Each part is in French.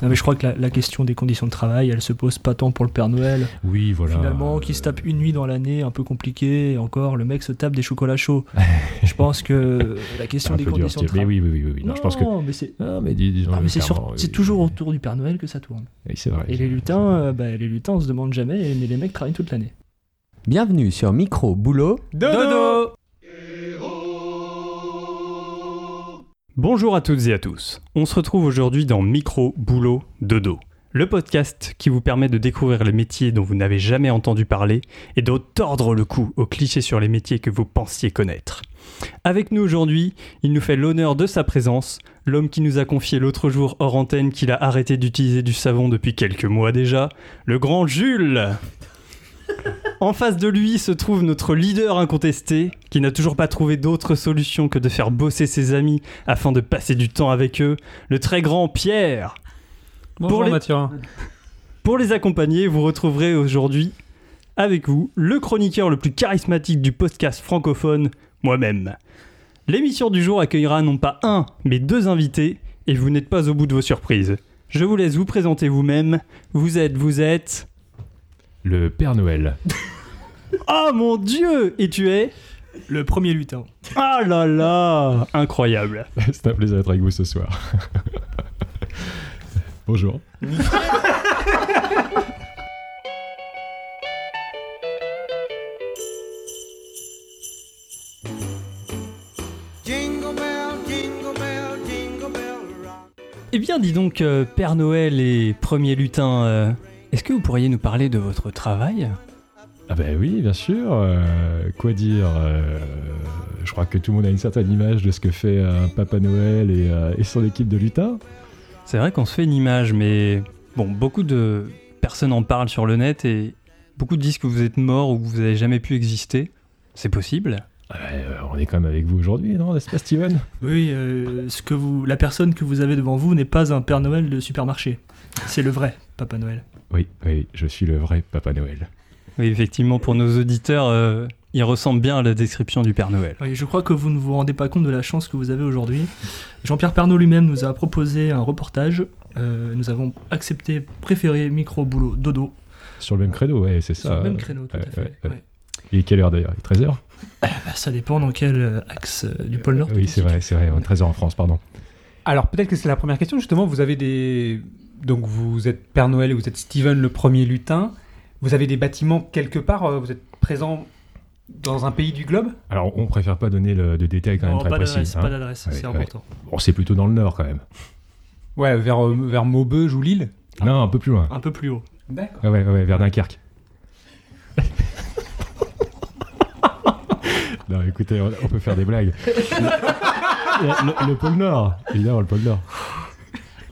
Non, mais je crois que la, la question des conditions de travail, elle se pose pas tant pour le Père Noël. Oui, voilà. Finalement, qui se tape une nuit dans l'année, un peu compliqué, et encore, le mec se tape des chocolats chauds. je pense que la question des dur, conditions de mais travail. oui, oui, oui, oui. Non, je pense que. mais c'est. Ah, mais dis- disons mais c'est clairement, sur- c'est oui. toujours autour du Père Noël que ça tourne. Oui, c'est vrai. Et les lutins, euh, bah, les lutins, on se demande jamais, mais les mecs travaillent toute l'année. Bienvenue sur Micro Boulot. Dodo Bonjour à toutes et à tous. On se retrouve aujourd'hui dans Micro Boulot Dodo, le podcast qui vous permet de découvrir les métiers dont vous n'avez jamais entendu parler et de tordre le cou aux clichés sur les métiers que vous pensiez connaître. Avec nous aujourd'hui, il nous fait l'honneur de sa présence, l'homme qui nous a confié l'autre jour hors antenne qu'il a arrêté d'utiliser du savon depuis quelques mois déjà, le grand Jules en face de lui se trouve notre leader incontesté, qui n'a toujours pas trouvé d'autre solution que de faire bosser ses amis afin de passer du temps avec eux, le très grand Pierre. Bonjour les- Mathurin. Pour les accompagner, vous retrouverez aujourd'hui avec vous le chroniqueur le plus charismatique du podcast francophone, moi-même. L'émission du jour accueillera non pas un, mais deux invités, et vous n'êtes pas au bout de vos surprises. Je vous laisse vous présenter vous-même. Vous êtes, vous êtes... Le Père Noël. Oh mon dieu Et tu es? Le premier lutin. Ah là là Incroyable. c'est un plaisir d'être avec vous ce soir. Bonjour. Jingle bell, jingle bell, jingle bell rock. Eh bien, dis donc, euh, Père Noël et Premier Lutin, euh, est-ce que vous pourriez nous parler de votre travail? Ah ben oui, bien sûr. euh, quoi dire euh, Je crois que tout le monde a une certaine image de ce que fait un Papa Noël et, euh, et son équipe de lutins. C'est vrai qu'on se fait une image, mais bon, beaucoup de personnes en parlent sur le net et beaucoup disent que vous êtes mort ou que vous n'avez jamais pu exister. C'est possible? Ah ben, euh, on est quand même avec vous aujourd'hui, non N'est-ce pas, Steven? Oui, euh, ce que vous, la personne que vous avez devant vous n'est pas un Père Noël de supermarché. C'est le vrai Papa Noël. Oui, oui, je suis le vrai Papa Noël. Oui, effectivement, pour nos auditeurs, euh, il ressemble bien à la description du Père Noël. Oui, je crois que vous ne vous rendez pas compte de la chance que vous avez aujourd'hui. Jean-Pierre Pernaud lui-même nous a proposé un reportage. Euh, nous avons accepté, préféré micro, boulot, dodo. Sur le même credo, ouais, c'est Sur ça. le même créneau, tout ouais, à fait. ouais, ouais. ouais. Il est quelle heure d'ailleurs? 13h Bah, ça dépend dans quel euh, axe euh, du pôle Nord. Oui, c'est vrai, c'est vrai. 13h en France, pardon. Alors peut-être que c'est la première question. Justement, vous avez des. Donc vous êtes Père Noël et vous êtes Steven le premier lutin. Vous avez des bâtiments quelque part. euh, Vous êtes présent dans un pays du globe? Alors, on préfère pas donner le, de détails quand même Non, très pas précis. hein. pas d'adresse, Ouais, c'est ouais. important. Bon, c'est plutôt dans le nord quand même. Ouais, vers, euh, vers Maubeuge ou Lille? Non, un peu plus loin. Un peu plus haut. D'accord. Ah ouais, ouais, ouais, vers Dunkerque. non, écoutez, on, on peut faire des blagues. le, le pôle Nord, évidemment, le pôle Nord.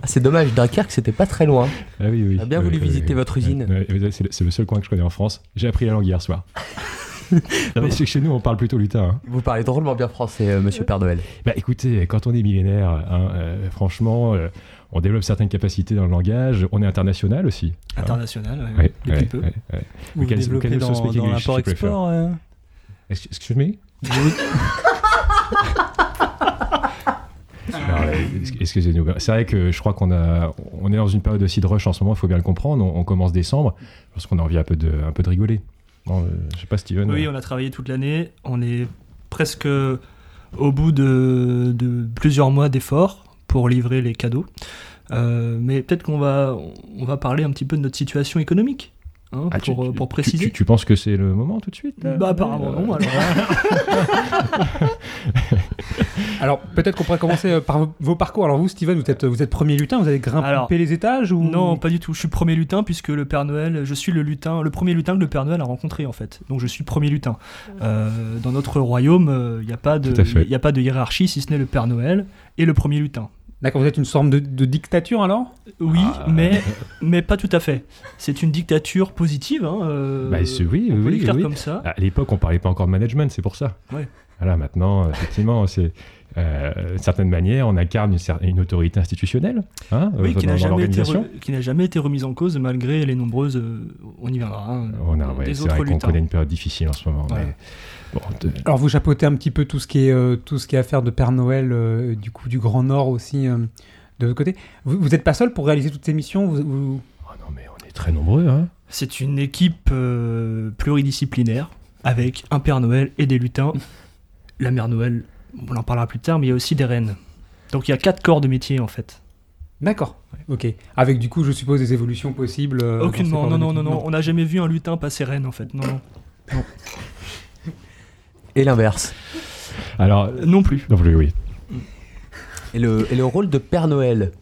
Ah, c'est dommage, Dunkerque, c'était pas très loin. Ah oui, oui. On a bien voulu visiter votre usine. Ouais, ouais, c'est le- c'est le seul coin que je connais en France. J'ai appris la langue hier soir. non, mais c'est que chez nous, on parle plutôt lutin. hein. Vous parlez drôlement bien français, euh, monsieur Père Noël. Bah écoutez, quand on est millénaire, hein, euh, franchement, euh, on développe certaines capacités dans le langage. On est international aussi. hein. International, ouais, Ouais, depuis ouais, peu. ouais, ouais. Vous We can- we développez dans, speak dans l'import-export euh excuse me Non, euh, ex- Excusez-nous. C'est vrai que je crois qu'on a, on est dans une période aussi de rush en ce moment. Il faut bien le comprendre. On, commence décembre parce qu'on a envie un peu de, un rigoler. Euh, je sais pas, Steven. Oui, on a travaillé toute l'année. On est presque au bout de, de plusieurs mois d'efforts pour livrer les cadeaux. Euh, mais peut-être qu'on va, on va parler un petit peu de notre situation économique, hein, Ah, pour, tu- pour tu- préciser. Tu, tu penses que c'est le moment tout de suite là Bah apparemment Euh, non. Alors, Alors peut-être qu'on pourrait commencer euh, par vos- parcours. Alors vous, Steven, vous êtes, vous êtes premier lutin. Vous avez grimpé Alors, les étages ou? non, pas du tout. Je suis premier lutin puisque le Père Noël, je suis le lutin, le premier lutin que le Père Noël a rencontré en fait. Donc je suis premier lutin. Euh, dans notre royaume, il n'y pas de, il a pas de hiérarchie si ce n'est le Père Noël et le premier lutin. D'accord, vous êtes une sorte de, de dictature alors? Oui, Ah, mais, mais pas tout à fait. C'est une dictature positive. Hein, euh, Bah, oui, on peut oui, l'écrire oui. comme ça. À l'époque, on parlait pas encore de management, c'est pour ça. Ouais. Voilà, maintenant, effectivement, c'est euh, d'une certaine manière, on incarne une, une autorité institutionnelle hein, Oui, euh, qui n'a jamais, été jamais remise en cause malgré les nombreuses. euh, on y viendra. hein, On a, ouais, des c'est autres vrai qu'on connaît une période difficile en ce moment. Ouais. mais bon, de- Alors vous chapeautez un petit peu tout ce qui est, euh, tout ce qui est affaire de Père Noël, euh, du coup du Grand Nord aussi, euh, de votre côté. Vous, vous êtes pas seul pour réaliser toutes ces missions vous, vous- Oh non, mais on est très nombreux, hein. C'est une équipe euh, pluridisciplinaire avec un Père Noël et des lutins. La Mère Noël, on en parlera plus tard, mais il y a aussi des reines. Donc il y a quatre corps de métier en fait. D'accord. Ok. Avec du coup, je suppose des évolutions possibles. euh, Aucunement, non, non, non, coordonnées. non, on n'a jamais vu un lutin passer reine en fait. Non, non. Et l'inverse. Alors, Non plus. non plus, oui. Et le, et le rôle de Père Noël,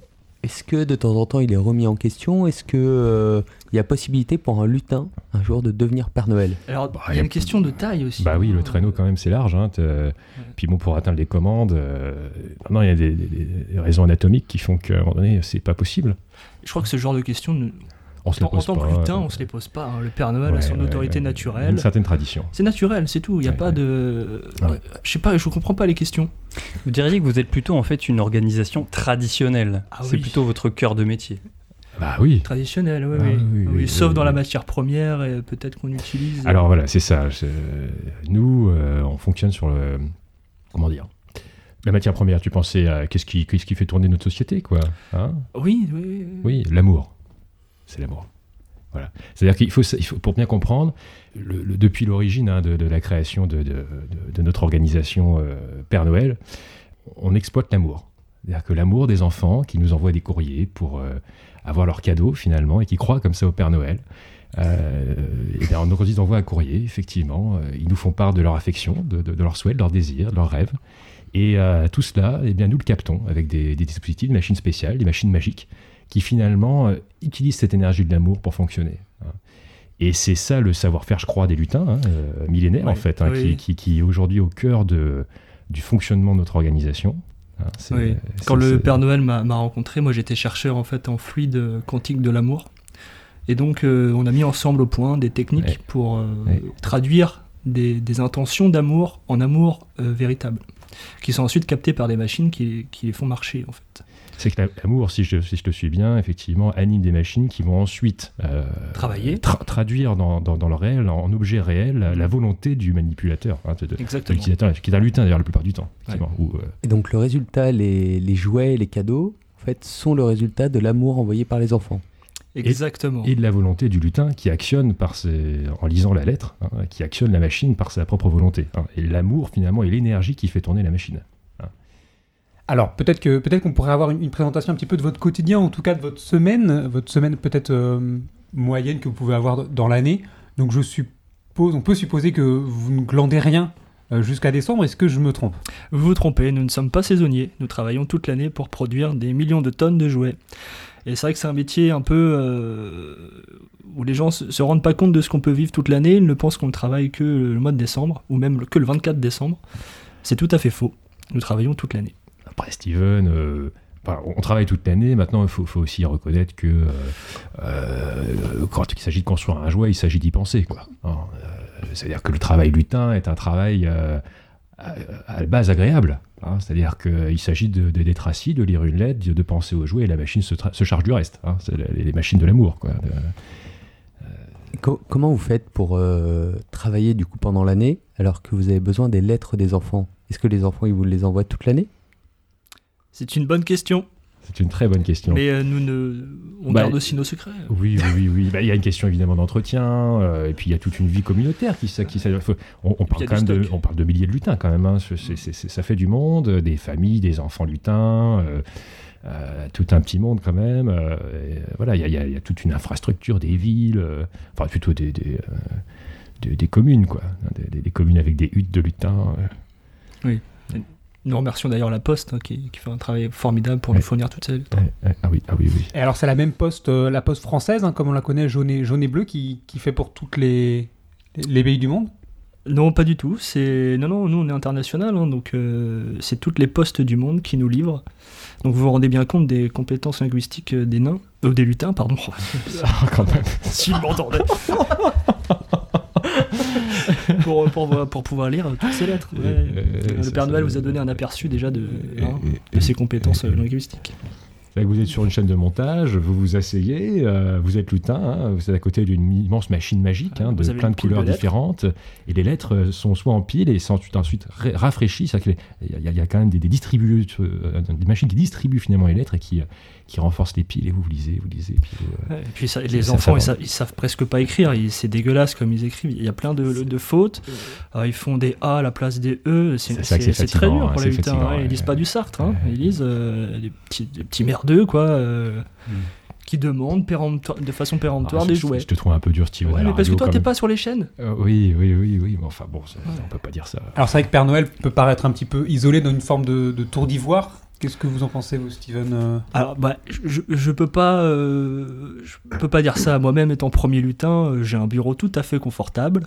est-ce que de temps en temps il est remis en question? Est-ce que euh, il y a possibilité pour un lutin un jour de devenir Père Noël? Alors, Bah, il y a une question de taille aussi. Bah oui, le traîneau quand même c'est large. Hein, Puis bon, pour atteindre les commandes, euh, non, il y a des, des- des raisons anatomiques qui font qu'à un moment donné, c'est pas possible. Je crois que ce genre de questions, ne- On se les en, en pose tant pas. que lutin, on se les pose pas. hein. Le Père Noël a son autorité ouais. Il y a naturelle. Une certaine tradition. C'est naturel, c'est tout. Il n'y a Ouais, pas ouais. de. Ouais. Je sais pas, je comprends pas les questions. Vous diriez que vous êtes plutôt en fait une organisation traditionnelle. Ah c'est oui. plutôt votre cœur de métier. Bah oui. Traditionnel, oui, Ah, oui. oui, Oui, oui, Sauf oui, dans la matière première, et peut-être qu'on utilise. Alors voilà, c'est ça. c'est- Nous, euh, on fonctionne sur le. Comment dire La matière première, tu pensais à qu'est-ce qui, qu'est-ce qui fait tourner notre société, quoi hein? Oui, oui, oui. Oui, l'amour. C'est l'amour. Voilà. C'est-à-dire qu'il faut, pour bien comprendre, depuis l'origine hein, de, la création de, notre organisation euh, Père Noël, on exploite l'amour. C'est-à-dire que l'amour des enfants qui nous envoient des courriers pour euh, avoir leurs cadeaux finalement et qui croient comme ça au Père Noël. Euh, et bien, donc, quand ils envoient un courrier, effectivement, euh, ils nous font part de leur affection, de, leurs souhaits, de leurs désirs, de leurs rêves. Et tout cela, eh bien, nous le captons avec des dispositifs, des machines spéciales, des machines magiques, qui finalement euh, utilisent cette énergie de l'amour pour fonctionner. hein. Et c'est ça le savoir-faire, je crois, des lutins, hein, euh, millénaires en fait, hein, oui. qui, qui, qui est aujourd'hui au cœur de, du fonctionnement de notre organisation. hein. Oui. c'est- Quand le Père Noël m'a rencontré, moi j'étais chercheur en fait en fluide euh, quantique de l'amour. Et donc euh, on a mis ensemble au point des techniques Ouais. pour euh, Ouais. traduire des, des intentions d'amour en amour euh, véritable, qui sont ensuite captées par des machines qui, qui les font marcher en fait. C'est que la- l'amour, si je, si je te suis bien, effectivement, anime des machines qui vont ensuite euh, Travailler. tra- traduire dans, dans, dans le réel, en objet réel, la, la volonté du manipulateur, hein, de, de- de Exactement. l'utilisateur, qui est un lutin d'ailleurs la plupart du temps. euh, Et donc le résultat, les, les jouets, les cadeaux, en fait, sont le résultat de l'amour envoyé par les enfants. Exactement. et de la volonté du lutin qui actionne par ses, en lisant la lettre, hein, qui actionne la machine par sa propre volonté. hein. Et l'amour finalement est l'énergie qui fait tourner la machine. Alors peut-être que peut-être qu'on pourrait avoir une, présentation un petit peu de votre quotidien, en tout cas de votre semaine, votre semaine peut-être euh, moyenne que vous pouvez avoir dans l'année. Donc je suppose, on peut supposer que vous ne glandez rien euh, jusqu'à décembre. Est-ce que je me trompe? Vous vous trompez, nous ne sommes pas saisonniers. Nous travaillons toute l'année pour produire des millions de tonnes de jouets. Et c'est vrai que c'est un métier un peu euh, où les gens se, se rendent pas compte de ce qu'on peut vivre toute l'année. Ils ne pensent qu'on ne travaille que le mois de décembre, ou même que le 24 décembre. C'est tout à fait faux. Nous travaillons toute l'année. Après Steven, euh, on travaille toute l'année. Maintenant, il faut, aussi reconnaître que euh, euh, quand il s'agit de construire un jouet, il s'agit d'y penser. quoi. Hein, C'est-à-dire que le travail lutin est un travail à, la base agréable. hein. C'est-à-dire qu'il s'agit de- de- d'être assis, de lire une lettre, de, penser au jouet et la machine se, charge du reste. hein. C'est les, machines de l'amour. quoi. Comment vous faites pour travailler du coup pendant l'année alors que vous avez besoin des lettres des enfants? Est-ce que les enfants ils vous les envoient toute l'année? C'est une bonne question, C'est une très bonne question. mais euh, nous ne, on Bah, garde aussi nos secrets. Oui, oui, oui. oui. Bah, Il y a une question évidemment d'entretien, euh, et puis il y a toute une vie communautaire qui, qui on, parle quand même de, stock. on parle de milliers de lutins quand même. hein. Ça fait du monde, des familles, des enfants lutins, euh, tout un petit monde quand même. et, voilà, il y a, y y toute une infrastructure, des villes, enfin plutôt des, des, des- des communes quoi, hein, des, communes avec des huttes de lutins. euh. Nous remercions d'ailleurs la Poste hein, qui, qui fait un travail formidable pour Ouais. nous fournir toutes ces lettres. Ouais, ouais, ah oui, ah oui, oui. Et alors c'est la même poste, euh, la poste française, hein, comme on la connaît, jaune et, jaune et bleu, qui, qui fait pour toutes les, les pays du monde? Non, pas du tout. C'est non, non. Nous, on est international, hein, donc euh, c'est toutes les postes du monde qui nous livrent. Donc vous vous rendez bien compte des compétences linguistiques euh, des nains, euh, des lutins, pardon. Ah, quand même. S'ils m'entendaient. pour, pour, pour pouvoir lire toutes ces lettres. ouais. Euh, le Père ça- Noël vous a donné un aperçu déjà de, hein, de ses compétences linguistiques. Vous êtes sur une chaîne de montage, vous vous asseyez, euh, vous êtes lutin, hein, vous êtes à côté d'une immense machine magique hein, Vous de avez plein de couleurs différentes, et les lettres euh, sont soit en pile et sont ensuite, rafraîchies. Il y a- il y a quand même des, des euh, des machines qui distribuent finalement les lettres et qui, qui renforcent les piles, et vous, vous lisez, vous lisez. et puis, euh, Ouais, Et puis ça- Ça- les ça enfants, ils, ils savent presque pas écrire. C'est dégueulasse comme ils écrivent. Il y a plein de, de fautes. Alors, ils font des A à la place des E. C'est très dur hein, pour les lutins. ouais. Ils ouais. lisent pas du Sartre. hein. Ouais. Ils lisent euh, des, petits, des petits merdeux, quoi. euh, Hmm. Qui demandent péremptoire- de façon péremptoire ah, des je- jouets. Je te trouve un peu dur, Steven. Ouais, mais parce que toi, t'es pas sur les chaînes. Euh, oui, oui, oui, oui, mais enfin bon, ça- on peut pas dire ça. Alors c'est vrai que Père Noël peut paraître un petit peu isolé dans une forme de, de tour d'ivoire. Qu'est-ce que vous en pensez, vous, Steven euh Alors, bah, je, je peux pas, euh, je peux pas dire ça. Moi-même, étant premier lutin, euh, j'ai un bureau tout à fait confortable.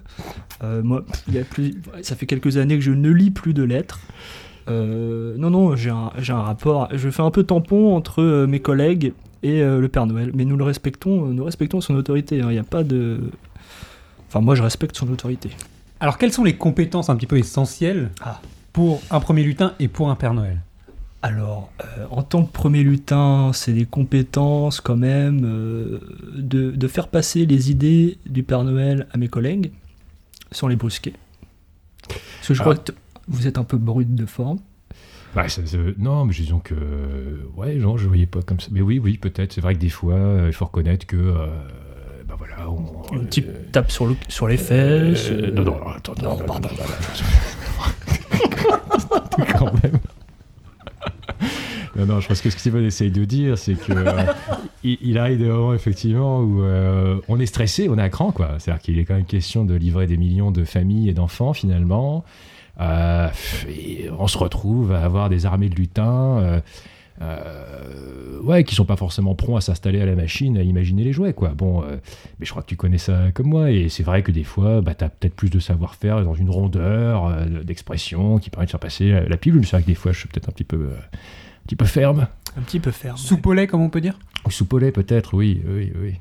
Euh, moi, il y a plus, ça fait quelques années que je ne lis plus de lettres. Euh, non, non, j'ai un, rapport. Je fais un peu tampon entre mes collègues et le Père Noël, mais nous le respectons. Nous respectons son autorité. hein. Il n'y a pas de. Enfin, moi, je respecte son autorité. Alors quelles sont les compétences un petit peu essentielles Ah. pour un premier lutin et pour un Père Noël? Alors, euh, en tant que premier lutin, c'est des compétences quand même euh, de, de faire passer les idées du Père Noël à mes collègues sans les brusquer. Parce que je Ah. crois que vous êtes un peu brut de forme. Bah, ça- ça- non, mais disons que. Ouais, genre, je voyais pas comme ça. Mais oui, oui, peut-être. C'est vrai que des fois, euh, il faut reconnaître que. euh, bah voilà. On, Une petite euh, tape sur, le, sur les fesses. euh, euh, non, non, attends, non, non, pardon. quand même. Non, non, je pense que ce que Steven essaye de dire, c'est que euh, il, il arrive des moments effectivement où euh, on est stressé, on est à cran, quoi. C'est-à-dire qu'il est quand même question de livrer des millions de familles et d'enfants finalement. Euh, et on se retrouve à avoir des armées de lutins. euh, euh, ouais, qui sont pas forcément prompts à s'installer à la machine, à imaginer les jouets, quoi. Bon, euh, mais je crois que tu connais ça comme moi, et c'est vrai que des fois, bah, tu as peut-être plus de savoir-faire dans une rondeur euh, d'expression qui permet de faire passer la, pilule. C'est vrai que des fois, je suis peut-être un petit peu, petit peu ferme. Un petit peu ferme. Soupe au lait, comme on peut dire Ou sous peut-être, oui, oui, oui.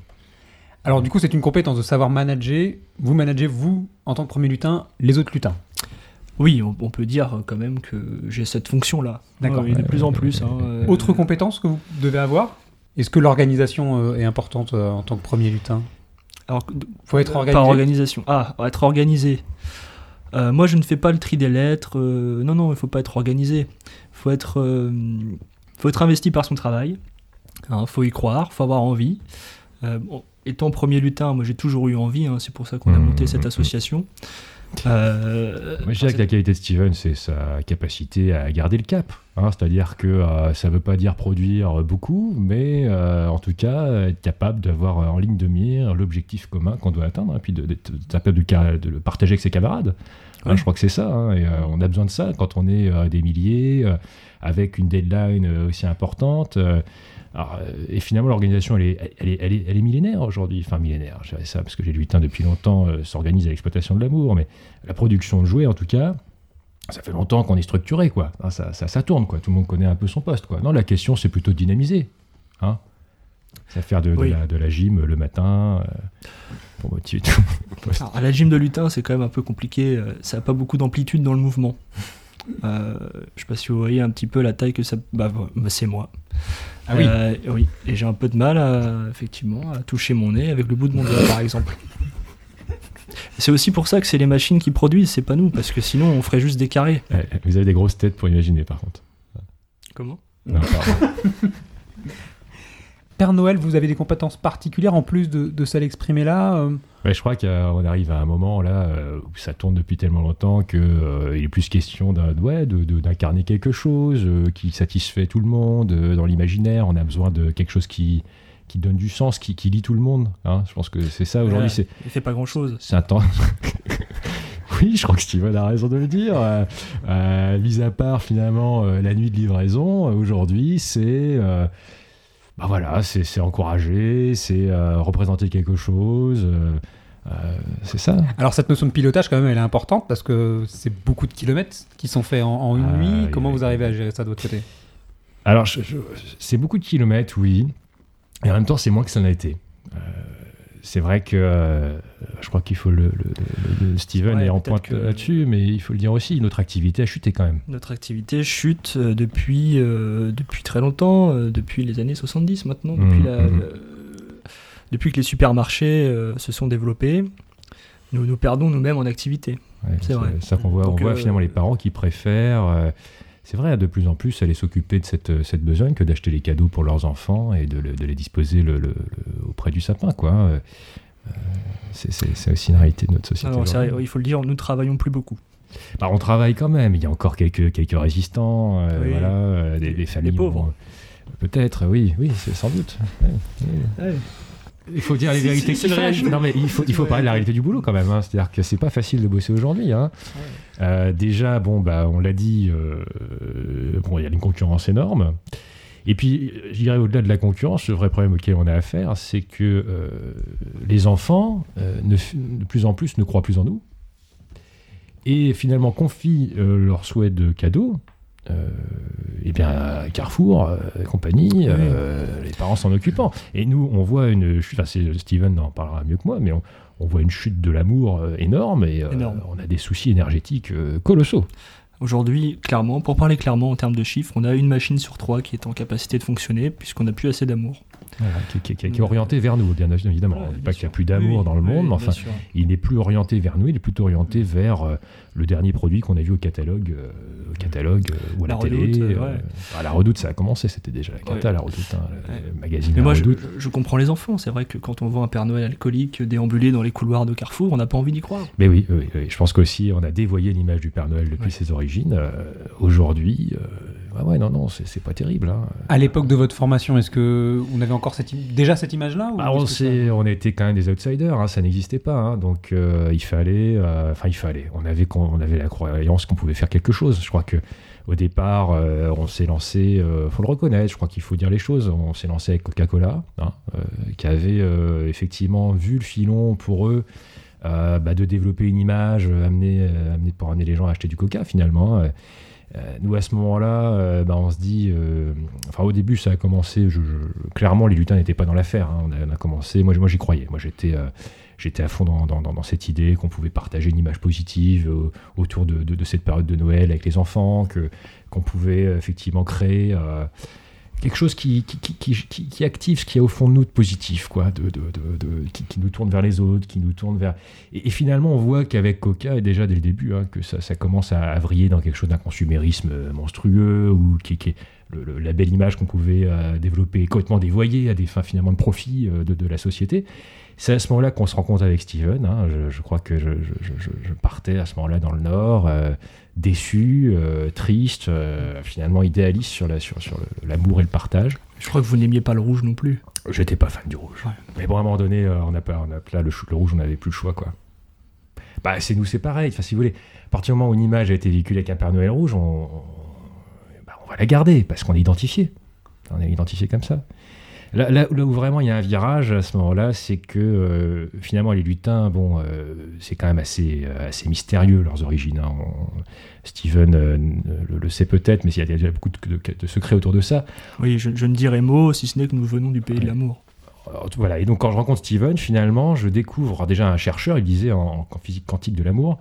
Alors du coup c'est une compétence de savoir manager. Vous managez, vous, en tant que premier lutin, les autres lutins. Oui, on, on peut dire quand même que j'ai cette fonction-là. D'accord. De plus en plus. hein, euh, Autre compétence que vous devez avoir Est-ce que l'organisation euh, est importante euh, en tant que premier lutin? Alors, Faut être Par organisé. organisation. Ah, être organisé. Euh, moi, je ne fais pas le tri des lettres. euh, non, non, il faut pas être organisé. faut être, euh, faut être investi par son travail. Il faut y croire, faut avoir envie. Bon, étant premier lutin, moi j'ai toujours eu envie. hein, c'est pour ça qu'on a Mmh, monté mmh, cette mmh. association. Euh, Moi, je dirais que la qualité de Steven, c'est sa capacité à garder le cap. hein. C'est-à-dire que euh, ça ne veut pas dire produire beaucoup, mais euh, en tout cas, être capable d'avoir en ligne de mire l'objectif commun qu'on doit atteindre, et puis d'être capable de, le partager avec ses camarades. Hein, je crois que c'est ça. hein, et, on a besoin de ça quand on est des milliers, avec une deadline aussi importante. Euh, alors, et finalement, l'organisation, elle est, elle, est, elle, est, elle est millénaire aujourd'hui. Enfin, millénaire, je dirais ça parce que les lutins, depuis longtemps, euh, s'organisent à l'exploitation de l'amour. Mais la production de jouets, en tout cas, ça fait longtemps qu'on est structuré, quoi. Hein, ça, ça, ça tourne, quoi. Tout le monde connaît un peu son poste, quoi. Non, la question, c'est plutôt de dynamiser. Hein c'est faire de, de Oui. la, de la gym le matin euh, pour motiver tout. Alors, à la gym de lutin, c'est quand même un peu compliqué. Ça n'a pas beaucoup d'amplitude dans le mouvement. Euh, je sais pas si vous voyez un petit peu la taille que ça. Bah, bah, c'est moi. Ah oui. Euh, oui. Et j'ai un peu de mal à, effectivement, à toucher mon nez avec le bout de mon doigt, par exemple. C'est aussi pour ça que c'est les machines qui produisent, c'est pas nous, parce que sinon on ferait juste des carrés. Ouais, Vous avez des grosses têtes pour imaginer, par contre. Comment? Non, pardon. Père Noël, vous avez des compétences particulières en plus de, de celles exprimées là euh, Ouais, je crois qu'on arrive à un moment là euh, où ça tourne depuis tellement longtemps que euh, il est plus question d'un- ouais, de- de- d'incarner quelque chose euh, qui satisfait tout le monde euh, dans l'imaginaire. On a besoin de quelque chose qui, qui donne du sens, qui, qui lie tout le monde. hein. Je pense que c'est ça aujourd'hui. Ouais, c'est Il fait pas grand chose. c'est un temps. oui, je crois que Steven a raison de le dire. Euh, euh, mis à part finalement euh, la nuit de livraison, aujourd'hui, c'est. Bah voilà, c'est encourager, c'est euh, représenter quelque chose. euh, euh, c'est ça. Alors cette notion de pilotage quand même elle est importante parce que c'est beaucoup de kilomètres qui sont faits en, en une Ah, nuit. Comment vous arrivez à gérer ça de votre côté? Alors, c'est beaucoup de kilomètres, oui. Et en même temps, c'est moins que ça n'a été. Euh, c'est vrai que euh, je crois qu'il faut le, le- Steven Ouais, est en pointe là-dessus, mais il faut le dire aussi, notre activité a chuté quand même. Notre activité chute euh, depuis, euh, depuis très longtemps, euh, depuis les années 70 maintenant, depuis, la- mhm. le- depuis que les supermarchés se sont développés. Nous nous perdons nous-mêmes en activité. Ouais, C'est vrai. ça qu'on voit. Donc, on voit finalement les parents qui préfèrent. Euh, c'est vrai, de plus en plus, aller s'occuper de cette, cette besogne que d'acheter les cadeaux pour leurs enfants et de, le- de les disposer le- le- le- auprès du sapin, quoi. Euh, euh, c'est- aussi une réalité de notre société. Alors, vrai, il faut le dire, nous travaillons plus beaucoup. Bah, on travaille quand même. Il y a encore quelques, quelques résistants. euh, Oui. voilà, euh, des, des familles. pauvres. vont- Peut-être, oui, oui, sans doute. Ouais, ouais. Il faut dire les vérités qui fâchent. Non, mais il faut, il faut Ouais. parler de la réalité du boulot quand même. hein. C'est-à-dire que c'est pas facile de bosser aujourd'hui. hein. Euh, déjà, bon, bah, on l'a dit, euh, bon, il y a une concurrence énorme. Et puis, je dirais au-delà de la concurrence, le vrai problème auquel on a affaire, c'est que euh, les enfants, ne de plus en plus, ne croient plus en nous. Et finalement, confient leurs souhaits de cadeaux eh bien, Carrefour euh, et compagnie, euh, les parents s'en occupant. Et nous, on voit une chute, enfin, Steven en parlera mieux que moi, mais on, on voit une chute de l'amour euh, énorme et euh, Énorme. on a des soucis énergétiques euh, colossaux. Aujourd'hui, clairement, pour parler clairement en termes de chiffres, on a une machine sur trois qui est en capacité de fonctionner puisqu'on n'a plus assez d'amour. Voilà, qui, qui- qui- qui est orienté vers nous, bien évidemment. Voilà, on ne dit pas qu'il n'y a plus d'amour Oui, dans le oui, monde, mais enfin, il n'est plus orienté vers nous, il est plutôt orienté vers euh, le dernier produit qu'on a vu au catalogue, euh, au catalogue euh, ou à la, La télé. Redoute, euh, ouais. à la Redoute, ça a commencé, c'était déjà la cata, Ouais. la Redoute, hein, le, Ouais. le magazine Mais moi, je, comprends les enfants. C'est vrai que quand on voit un Père Noël alcoolique déambuler dans les couloirs de Carrefour, on n'a pas envie d'y croire. Mais oui, je pense qu'aussi on a dévoyé l'image du Père Noël depuis ses origines. Euh, Aujourd'hui, euh, ouais, ouais, non, non, c'est pas terrible. hein. À l'époque de votre formation, est-ce que on avait encore cette déjà cette image-là Bah, on, ça- on était quand même des outsiders, hein, ça n'existait pas. hein, donc euh, il fallait, euh, enfin il fallait, on avait, on avait la croyance qu'on pouvait faire quelque chose. Je crois que au départ, euh, on s'est lancé, euh, faut le reconnaître, je crois qu'il faut dire les choses. On s'est lancé avec Coca-Cola, qui avait effectivement vu le filon pour eux. bah, de développer une image, amener, amener pour amener les gens à acheter du coca finalement. Euh, nous à ce moment-là, euh, bah, on se dit, euh, enfin au début ça a commencé, clairement les lutins n'étaient pas dans l'affaire. hein. on, a, commencé, moi, j'y croyais, moi j'étais, à fond dans, cette idée qu'on pouvait partager une image positive autour de, cette période de Noël avec les enfants, qu'on pouvait effectivement créer. Quelque chose qui, qui, qui, active ce qu'il y a au fond de nous de positif, quoi, de, de, de- qui, nous tourne vers les autres, qui nous tourne vers... Et, finalement, on voit qu'avec Coca, et déjà dès le début, hein, que ça, ça commence à, à vriller dans quelque chose d'un consumérisme euh, monstrueux, ou qui, est la belle image qu'on pouvait euh, développer, complètement dévoyée à des fins finalement de profit euh, de la société. C'est à ce moment-là qu'on se rencontre avec Steven. hein. Je, je crois que je, partais à ce moment-là dans le Nord, euh, déçu, euh, triste, euh, finalement idéaliste sur la- sur, sur le- l'amour et le partage. Je crois que vous n'aimiez pas le rouge non plus. J'étais pas fan du rouge. Ouais. Mais bon, à un moment donné, on a pas, on a, là, le, rouge, on n'avait plus le choix, quoi. Bah, c'est nous, c'est pareil. Enfin, si vous voulez, à partir du moment où une image a été véhiculée avec un Père Noël rouge, on, on- bah, on va la garder parce qu'on est identifié. On est identifié comme ça. Là, là- là où vraiment il y a un virage à ce moment-là, c'est que euh, finalement les lutins, bon, euh, c'est quand même assez, euh, assez mystérieux leurs origines. hein. On- Steven euh, le, le sait peut-être, mais il y a déjà beaucoup de, de- de secrets autour de ça. Oui, je, je ne dirai mot si ce n'est que nous venons du pays de l'amour. Voilà, et donc quand je rencontre Steven, finalement, je découvre déjà un chercheur, il disait en, en physique quantique de l'amour,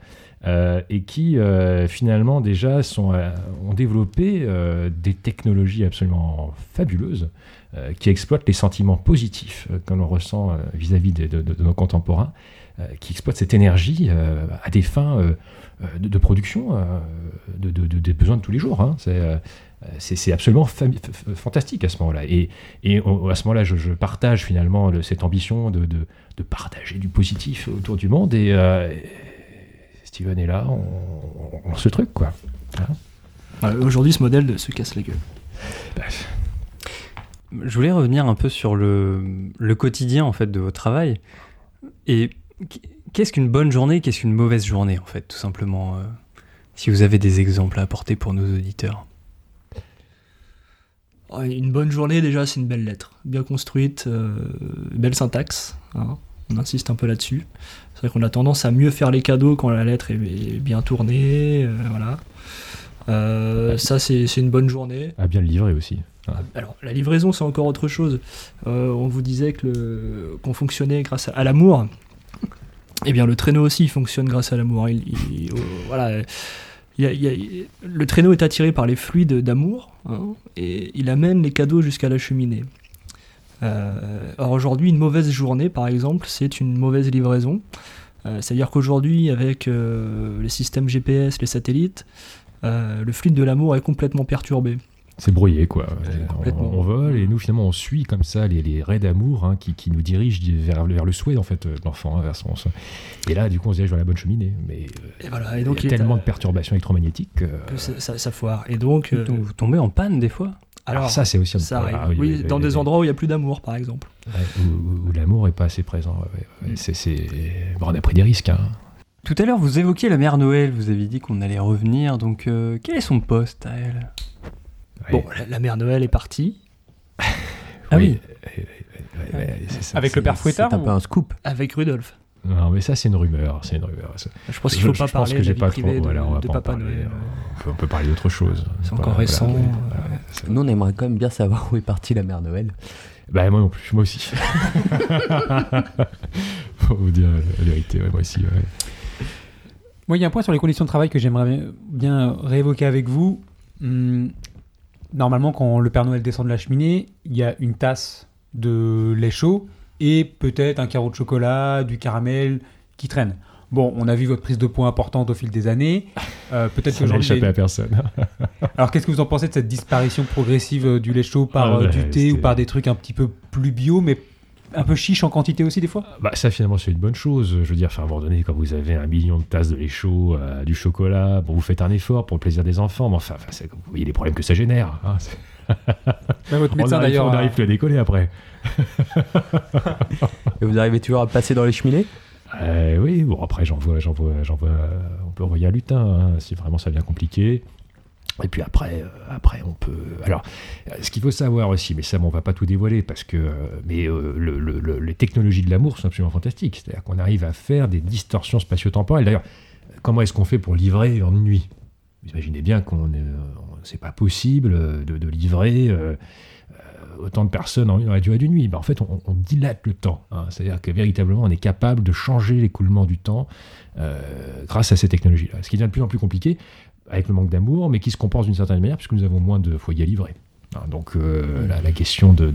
euh, et qui euh, finalement déjà sont, euh, ont développé des technologies absolument fabuleuses qui exploitent les sentiments positifs euh, que l'on ressent euh, vis-à-vis de, de- de nos contemporains, euh, qui exploitent cette énergie euh, à des fins euh, euh, de, de production, euh, de, de- de- des besoins de tous les jours. hein. C'est euh, absolument fantastique à ce moment-là. Et, à ce moment-là, je, je partage finalement le- cette ambition de, partager du positif autour du monde. Et, euh, Steven est là, on, on, on lance ce truc, quoi. Voilà, Aujourd'hui, ce modèle se casse la gueule. Je voulais revenir un peu sur le, le quotidien en fait de votre travail. Et qu'est-ce qu'une bonne journée, qu'est-ce qu'une mauvaise journée en fait, tout simplement. euh, si vous avez des exemples à apporter pour nos auditeurs? Une bonne journée, déjà, c'est une belle lettre. Bien construite, euh, belle syntaxe. hein. On insiste un peu là-dessus. C'est vrai qu'on a tendance à mieux faire les cadeaux quand la lettre est, bien tournée. euh, voilà. Euh, ça, c'est c'est une bonne journée. À bien le livrer aussi. Alors, la livraison, c'est encore autre chose. Euh, on vous disait que le- qu'on fonctionnait grâce à, l'amour. Eh bien, le traîneau aussi fonctionne grâce à l'amour. Euh, voilà. Le traîneau est attiré par les fluides d'amour hein, et il amène les cadeaux jusqu'à la cheminée. Euh, or aujourd'hui, une mauvaise journée, par exemple, c'est une mauvaise livraison. Euh, C'est-à-dire qu'aujourd'hui, avec euh, les systèmes GPS, les satellites, le fluide de l'amour est complètement perturbé. C'est brouillé, quoi. Ouais, on, vole et nous, finalement, on suit comme ça les, les raies d'amour hein, qui, qui nous dirigent vers, vers le souhait, en fait, euh, de l'enfant, hein, vers son, son- Et là, du coup, on se dirige vers la bonne cheminée. Mais euh, Et voilà. Et il y a il tellement de perturbations électromagnétiques. euh, que ça, ça- ça foire. Et donc, euh, Donc vous tombez en panne des fois alors, alors, ça, c'est aussi un ça problème. arrive. Ah oui, oui, oui, dans oui, des oui. endroits où il n'y a plus d'amour, par exemple. Ouais, où, où- où l'amour est pas assez présent. ouais, ouais, Mm. C'est, c'est... Bon, on a pris des risques. Hein. Tout à l'heure, vous évoquiez la mère Noël, vous avez dit qu'on allait revenir, donc euh, quel est son poste à elle? Bon, la, la mère Noël est partie Ah oui. ça. Avec le père Fouettard C'est un peu un scoop. avec Rudolf. Non, mais ça, c'est une rumeur. C'est une rumeur. Je pense qu'il ne je faut pas parler que de j'ai la vie pas privée trop. voilà, on va de, de pas Papa parler. Noël. On peut, on peut parler d'autre chose. C'est encore voilà, récent. ouais, euh, voilà, Nous, on aimerait quand même bien savoir où est partie la mère Noël. Bah, moi non plus, moi aussi. Pour vous dire la vérité, ouais, moi aussi. ouais. Moi, il y a un point sur les conditions de travail que j'aimerais bien réévoquer avec vous. Hum, normalement, quand le Père Noël descend de la cheminée, il y a une tasse de lait chaud et peut-être un carreau de chocolat, du caramel qui traîne. Bon, on a vu votre prise de poids importante au fil des années. Euh, peut-être n'a qu'aujourd'hui, échappé à personne. Alors, qu'est-ce que vous en pensez de cette disparition progressive euh, du lait chaud par Ah, euh, du thé ou par des trucs un petit peu plus bio, mais un peu chiche en quantité aussi des fois Bah, ça, finalement, c'est une bonne chose. Je veux dire, enfin, à un moment donné, quand vous avez un million de tasses de lait chaud, euh, du chocolat, bon, vous faites un effort pour le plaisir des enfants, mais enfin, enfin, c'est- vous voyez les problèmes que ça génère. hein. Même votre On médecin d'ailleurs. on n'arrive plus à décoller après. Et vous arrivez toujours à passer dans les cheminées? Euh, oui, bon, après, j'en vois, j'en vois, j'en vois, on peut envoyer un lutin hein, si vraiment ça devient compliqué. Et puis après, euh, après on peut. Alors, euh, ce qu'il faut savoir aussi, mais ça, on va pas tout dévoiler parce que, euh, mais euh, le- le- le- les technologies de l'amour sont absolument fantastiques. C'est-à-dire qu'on arrive à faire des distorsions spatio-temporelles. D'ailleurs, comment est-ce qu'on fait pour livrer en nuit? Vous imaginez bien qu'on, on- c'est pas possible euh, de, livrer. euh, euh, autant de personnes en, dans la durée d'une nuit. Ben, en fait, on, dilate le temps. hein. C'est-à-dire que véritablement, on est capable de changer l'écoulement du temps euh, grâce à ces technologies-là. Ce qui devient de plus en plus compliqué avec le manque d'amour, mais qui se compense d'une certaine manière puisque nous avons moins de foyers à livrer. Hein, donc euh, la, question de...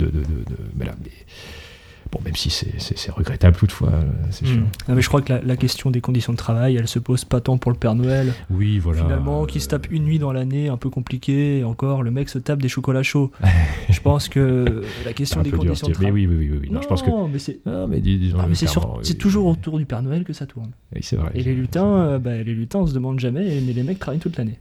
bon, même si c'est, regrettable toutefois, euh, c'est sûr. Mm. Non, mais je crois que la, la question des conditions de travail, elle se pose pas tant pour le Père Noël. Oui, voilà. Finalement, qui se tape une nuit dans l'année, un peu compliqué, et encore, le mec se tape des chocolats chauds. je pense que la question des dur, conditions de travail. oui, oui, oui, oui, oui. Non, je pense que... mais c'est. Ah, mais, dis- disons Ah, mais c'est, sur- clairement, c'est oui, toujours oui. autour du Père Noël que ça tourne. Oui, c'est vrai. Et les lutins, euh, bah, les lutins, on se demande jamais, mais les mecs travaillent toute l'année.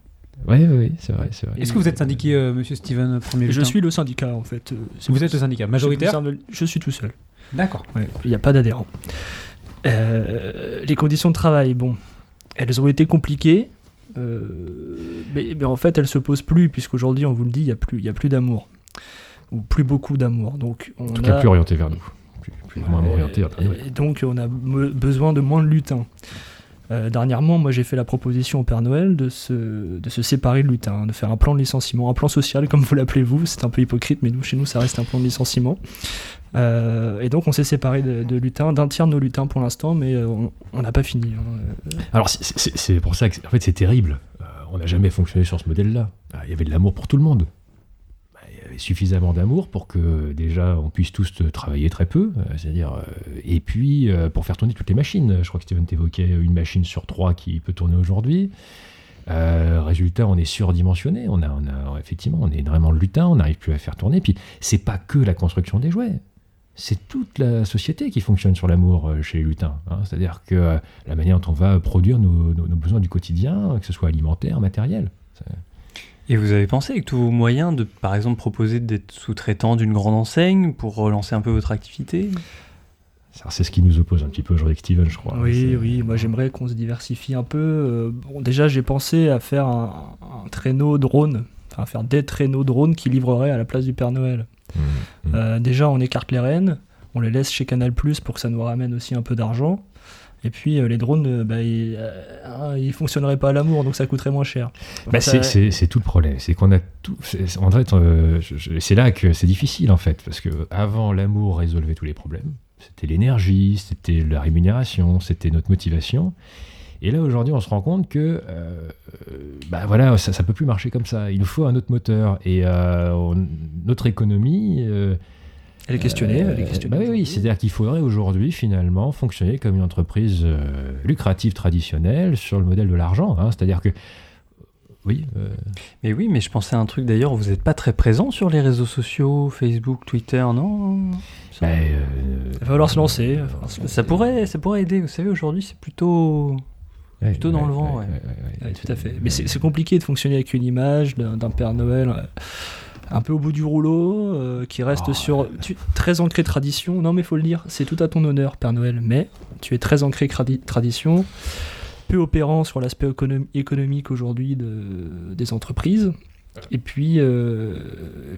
Oui, oui, oui, c'est vrai, c'est vrai. Est-ce que vous êtes syndiqué, euh, monsieur Steven, premier Je lutin suis le syndicat, en fait. euh, Vous êtes le syndicat majoritaire Je suis tout seul. D'accord. Ouais, Il n'y a pas d'adhérents. Euh, les conditions de travail, bon, elles ont été compliquées, euh, mais, mais en fait, elles se posent plus, puisqu'aujourd'hui, on vous le dit, il n'y a plus, il y a plus d'amour. Ou plus beaucoup d'amour. Donc, on En tout cas, a- plus orienté vers nous. Plus, plus moins orienté vers Noël. et donc, on a besoin de moins de lutins. Euh, dernièrement, moi, j'ai fait la proposition au Père Noël de se, de se séparer de lutins, de faire un plan de licenciement, un plan social, comme vous l'appelez vous. C'est un peu hypocrite, mais nous, chez nous, ça reste un plan de licenciement. Euh, et donc, on s'est séparé de, lutins, d'un tiers de nos lutins pour l'instant, mais euh, on- n'a pas fini. hein. Alors, c'est- pour ça que, en fait, c'est terrible. Euh, on n'a jamais fonctionné sur ce modèle-là. Ah, Il y avait de l'amour pour tout le monde. Bah, Il y avait suffisamment d'amour pour que, déjà, on puisse tous euh, travailler très peu. euh, C'est-à-dire, euh, et puis, euh, pour faire tourner toutes les machines. Je crois que Steven t'évoquait une machine sur trois qui peut tourner aujourd'hui. Euh, résultat, on est surdimensionné. On a, on a, effectivement, on est vraiment lutin. On n'arrive plus à faire tourner. Puis, c'est pas que la construction des jouets. C'est toute la société qui fonctionne sur l'amour euh, chez les lutins. hein. C'est-à-dire que euh, la manière dont on va produire nos, nos- nos besoins du quotidien, que ce soit alimentaire, matériel. Et vous avez pensé avec tous vos moyens de, par exemple, proposer d'être sous-traitant d'une grande enseigne pour relancer un peu votre activité? C'est ce qui nous oppose un petit peu aujourd'hui avec Steven, je crois. Oui, oui, moi j'aimerais qu'on se diversifie un peu. Euh, bon, déjà, j'ai pensé à faire un, un traîneau drone, enfin faire des traîneaux drones qui livreraient à la place du Père Noël. Mmh, mmh. Euh, déjà, on écarte les rênes, on les laisse chez Canal Plus pour que ça nous ramène aussi un peu d'argent. Et puis euh, les drones, euh, bah, ils, euh, hein, ils fonctionneraient pas à l'amour, donc ça coûterait moins cher. Bah, Ça- c'est- tout le problème. C'est qu'on a tout. c'est là que c'est difficile en fait, parce que avant l'amour résolvait tous les problèmes. C'était l'énergie, c'était la rémunération, c'était notre motivation. Et là aujourd'hui, on se rend compte que, euh, bah voilà, ça, ça peut plus marcher comme ça. Il nous faut un autre moteur et euh, on- notre économie. euh, Elle est questionnée. elle est euh, questionnée bah oui, oui, c'est-à-dire qu'il faudrait aujourd'hui finalement fonctionner comme une entreprise lucrative traditionnelle sur le modèle de l'argent. hein. C'est-à-dire que, oui, Mais oui, mais je pensais à un truc d'ailleurs, vous n'êtes pas très présent sur les réseaux sociaux, Facebook, Twitter, non? Ça, bah, Il va falloir se lancer. enfin, ça pourrait, ça pourrait aider, vous savez, aujourd'hui c'est plutôt... ouais, plutôt dans le vent, ouais. Tout à fait. Mais c'est compliqué de fonctionner avec une image d'un Père Noël euh, un peu au bout du rouleau, euh, qui reste Oh, sur tu- très ancré tradition. Non, mais faut le dire, c'est tout à ton honneur, Père Noël. Mais tu es très ancré tradition, peu opérant sur l'aspect économ- économique aujourd'hui de- des entreprises. Et puis, euh,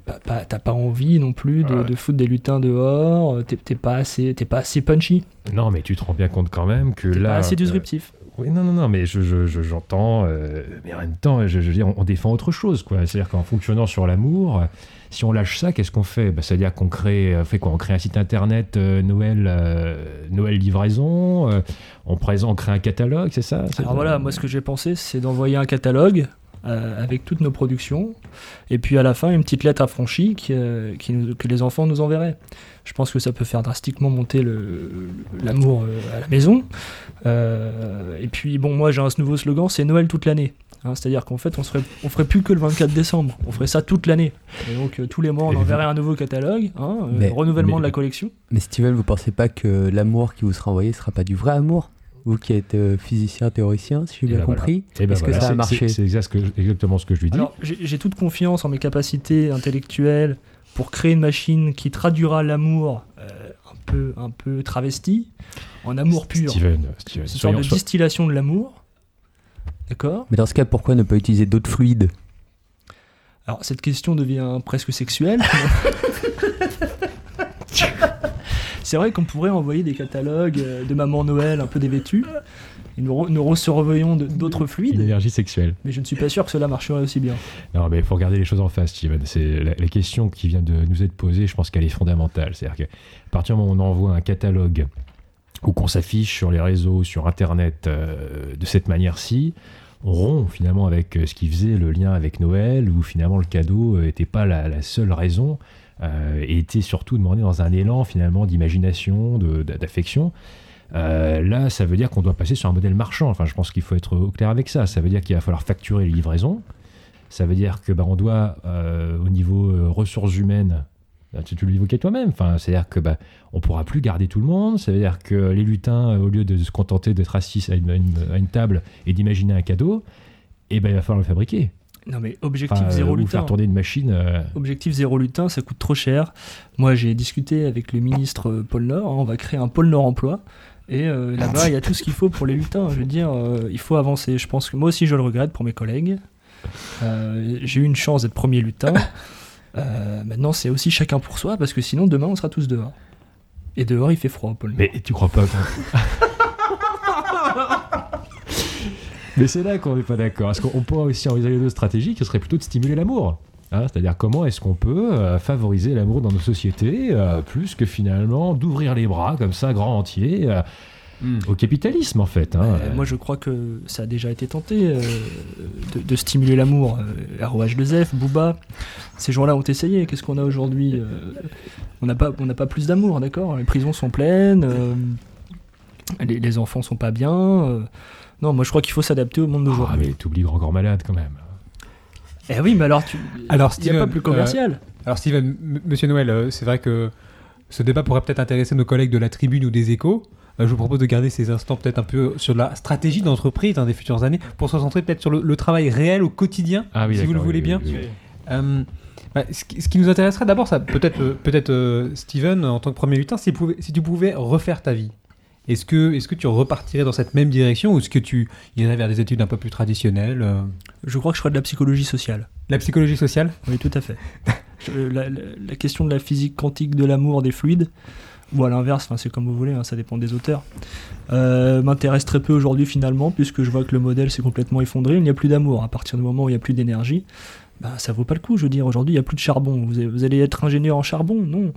t'as pas envie non plus de, foutre des lutins dehors. euh, T'es pas assez, pas assez punchy, Non, mais tu te rends bien compte quand même que là. pas assez disruptif. Oui, non, non, non, mais je, je- je- j'entends. euh, mais en même temps, je, je veux dire, on, on défend autre chose, quoi. C'est-à-dire qu'en fonctionnant sur l'amour, si on lâche ça, qu'est-ce qu'on fait? Bah, C'est-à-dire qu'on crée, euh, fait quoi? On crée un site internet euh, Noël, euh, Noël livraison. on présente, on crée un catalogue, c'est ça? C'est- Alors voilà, moi ce que j'ai pensé, c'est d'envoyer un catalogue euh, avec toutes nos productions, et puis à la fin une petite lettre affranchie qui, euh, qui nous- que les enfants nous enverraient. Je pense que ça peut faire drastiquement monter l'amour euh, à la maison. Et puis bon, moi j'ai un nouveau slogan, c'est Noël toute l'année. Hein, C'est-à-dire qu'en fait, on serait, on ferait plus que le 24 décembre, on ferait ça toute l'année. Et donc euh, tous les mois, on enverrait un nouveau catalogue, hein, euh, Mais- renouvellement mais- de la collection. Mais Steven, vous pensez pas que l'amour qui vous sera envoyé sera pas du vrai amour? Vous qui êtes euh, physicien, théoricien, si j'ai bien ben voilà. compris. Eh ben Est-ce que voilà, ça a marché C'est exactement ce que je lui dis. Alors, j'ai toute confiance en mes capacités intellectuelles pour créer une machine qui traduira l'amour euh, un, peu, un peu travesti en amour pur. Steven, Steven, C'est une sorte soyons- de distillation de l'amour. D'accord? Mais dans ce cas, pourquoi ne pas utiliser d'autres fluides? Alors, cette question devient presque sexuelle. C'est vrai qu'on pourrait envoyer des catalogues euh, de Maman Noël un peu dévêtus. Et nous, re- nous de- d'autres une fluides, énergie sexuelle. mais je ne suis pas sûr que cela marcherait aussi bien. Non, mais il faut regarder les choses en face, Steven. C'est la, la question qui vient de nous être posée, je pense qu'elle est fondamentale. C'est-à-dire qu'à partir du moment où on envoie un catalogue ou qu'on s'affiche sur les réseaux, sur Internet euh, de cette manière-ci, on rompt finalement avec euh, ce qui faisait le lien avec Noël, où finalement le cadeau n'était pas la, la seule raison, et était surtout demandé dans un élan finalement d'imagination, d'affection. Euh, là, ça veut dire qu'on doit passer sur un modèle marchand. Enfin, je pense qu'il faut être au clair avec ça. Ça veut dire qu'il va falloir facturer les livraisons. Ça veut dire que bah, on doit, euh, au niveau euh, ressources humaines, tu, tu l'évoquais toi-même. Enfin, c'est-à-dire que bah, on pourra plus garder tout le monde. Ça veut dire que les lutins, euh, au lieu de se contenter d'être assis à une, à une- à une table et d'imaginer un cadeau, eh ben, il va falloir le fabriquer. Non, mais objectif Enfin, euh, zéro ou lutin. faire tourner une machine. euh, Objectif zéro lutin, ça coûte trop cher. Moi, j'ai discuté avec le ministre euh, Pôle Nord. hein, on va créer un pôle Nord emploi. Et euh, là-bas, il y a tout ce qu'il faut pour les lutins. Je veux dire, euh, il faut avancer. Je pense que moi aussi, je le regrette pour mes collègues. Euh, j'ai eu une chance d'être premier lutin. Euh, maintenant, c'est aussi chacun pour soi, parce que sinon, demain, on sera tous dehors. Et dehors, il fait froid pôle Nord. Mais tu crois pas qu'on- Mais c'est là qu'on n'est pas d'accord. Est-ce qu'on pourrait aussi envisager d'autres stratégies qui seraient plutôt de stimuler l'amour Hein, C'est-à-dire comment est-ce qu'on peut euh, favoriser l'amour dans nos sociétés euh, plus que finalement d'ouvrir les bras comme ça, grand entier, euh, au capitalisme en fait. hein? Moi, je crois que ça a déjà été tenté de, de stimuler l'amour. Euh, ROH2F, Booba, ces gens-là ont essayé. Qu'est-ce qu'on a aujourd'hui On n'a pas, on pas plus d'amour, d'accord? Les prisons sont pleines, les, les enfants sont pas bien. Euh. non, moi, je crois qu'il faut s'adapter au monde Ah, d'aujourd'hui. mais t'oublies Grand Corps Malade quand même. Eh oui, mais alors, tu, Alors, il n'y a pas Steven, plus commercial. Alors Steven, M- Monsieur Noël, euh, c'est vrai que ce débat pourrait peut-être intéresser nos collègues de la Tribune ou des Échos. Euh, je vous propose de garder ces instants peut-être un peu sur la stratégie d'entreprise dans des futures années pour se concentrer peut-être sur le, le travail réel au quotidien, Ah oui, si vous le voulez oui, bien. oui, oui. Euh, bah, ce, qui, ce qui nous intéresserait d'abord, ça peut-être euh, peut-être euh, Steven en tant que premier lutin, si, tu pouvais- si tu pouvais refaire ta vie. Est-ce que, est-ce que tu repartirais dans cette même direction ou est-ce que tu irais vers des études un peu plus traditionnelles euh Je crois que je ferais de la psychologie sociale. La psychologie sociale? Oui, tout à fait. La, la- la question de la physique quantique de l'amour des fluides, ou à l'inverse, enfin, c'est comme vous voulez, hein, ça dépend des auteurs, euh, m'intéresse très peu aujourd'hui finalement, puisque je vois que le modèle s'est complètement effondré, il n'y a plus d'amour. À partir du moment où il n'y a plus d'énergie, bah, ça vaut pas le coup. Je veux dire, aujourd'hui, il n'y a plus de charbon. Vous allez être ingénieur en charbon? Non.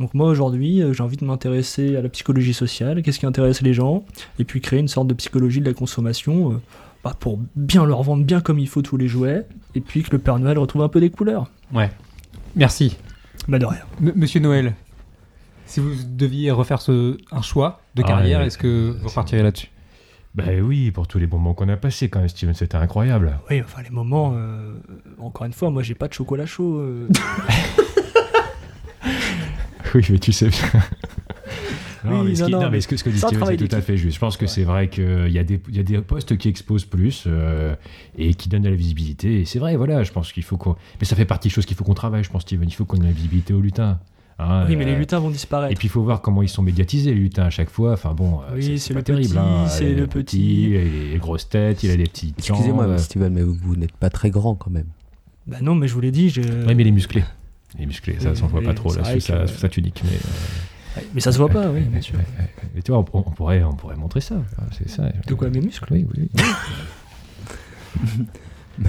Donc moi, aujourd'hui, euh, j'ai envie de m'intéresser à la psychologie sociale, qu'est-ce qui intéresse les gens, et puis créer une sorte de psychologie de la consommation euh, bah, pour bien leur vendre bien comme il faut tous les jouets, et puis que le Père Noël retrouve un peu des couleurs. Ouais. Merci. Bah de rien. M- Monsieur Noël, si vous deviez refaire ce, un choix de Ah, carrière, ouais. est-ce que vous repartirez là-dessus? Ben oui, pour tous les moments qu'on a passés quand même, Steven, c'était incroyable. Oui, enfin les moments, euh, encore une fois, moi j'ai pas de chocolat chaud. euh. Oui, mais tu sais bien. Non, Oui, mais ce, non, qui- non, non, mais mais ce que, ce que dit Steven, c'est tout à fait juste. Je pense que Ouais. c'est vrai qu'il y, a des- il y a des postes qui exposent plus euh, et qui donnent de la visibilité. Et c'est vrai, voilà, je pense qu'il faut qu'on. Mais ça fait partie des choses qu'il faut qu'on travaille, je pense, Steven. Il faut qu'on ait la visibilité aux lutins. Hein, oui, mais les euh, lutins vont disparaître. Et puis il faut voir comment ils sont médiatisés, les lutins, à chaque fois. Enfin bon, euh, Oui, c'est c'est pas le terrible. petit, hein. c'est le petits, petit. les, les grosses têtes, il a des petits. Excusez-moi, Steven, mais vous, vous n'êtes pas très grand quand même. Bah non, mais je vous l'ai dit, j'ai. Oui, mais les musclés. Les musclés, ça, Oui, ça on voit oui, pas trop là, sous sa, sous sa tunique. Mais, euh, mais ça se voit pas, oui, bien sûr. Mais tu vois, on, on pourrait, on pourrait montrer ça. Ah, C'est ça. De quoi, mes muscles? Oui, oui. oui.